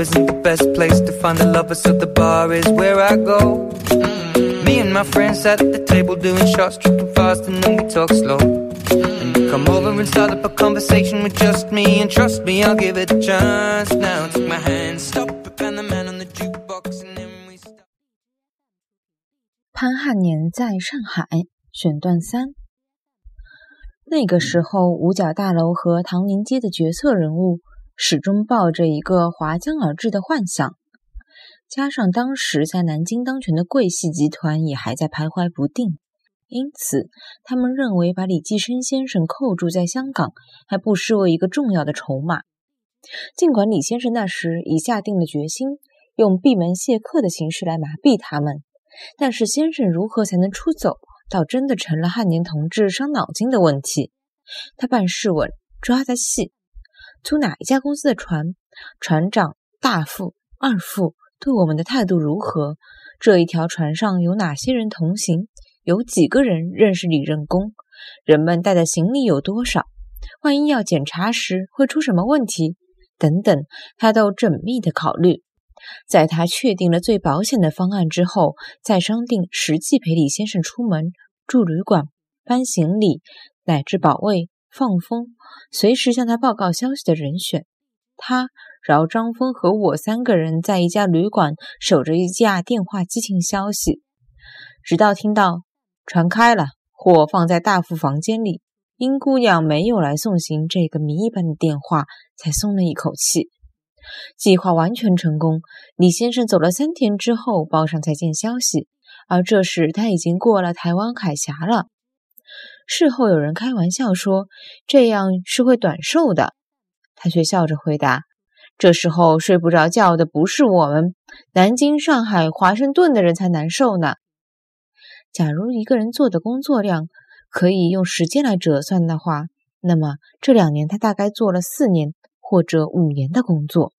supper, so the bar is where I go. Me and my friends at the table doing shots, tripping fast, and then we talk slow. And you come over and start up a conversation with just me, and trust me, I'll give it a chance. Now take my hand, stop it, and the man on the jukebox, and then we start. 潘汉年在上海选段三。那个时候，五角大楼和唐宁街的决策人物 始终抱着一个划江而治的幻想，加上当时在南京当权的桂系集团也还在徘徊不定，因此他们认为把李济深先生扣住在香港还不失为一个重要的筹码。尽管李先生那时已下定了决心，用闭门谢客的形式来麻痹他们，但是先生如何才能出走？倒真的成了汉年同志伤脑筋的问题。他办事稳，抓得细。租哪一家公司的船？船长、大副、二副对我们的态度如何？这一条船上有哪些人同行？有几个人认识李任公？人们带的行李有多少？万一要检查时会出什么问题？等等，他都缜密的考虑。在他确定了最保险的方案之后，再商定实际陪李先生出门、住旅馆、搬行李，乃至保卫、放风，随时向他报告消息的人选。他、饶张峰和我三个人在一家旅馆守着一架电话机听消息，直到听到船开了，货放在大副房间里，殷姑娘没有来送行这个谜一般的电话，才松了一口气。计划完全成功。李先生走了三天之后，报上才见消息，而这时他已经过了台湾海峡了。事后有人开玩笑说：“这样是会短寿的。”他却笑着回答：“这时候睡不着觉的不是我们，南京、上海、华盛顿的人才难受呢。”假如一个人做的工作量可以用时间来折算的话，那么这两年他大概做了四年或者五年的工作。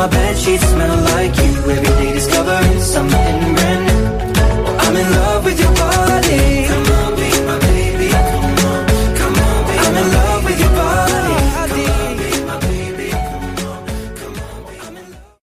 my bed sheets smell like you. Every day discovering something brand new. I'm in love with your body. Come on, be my baby. Come on, come on, be I'm in love with your body.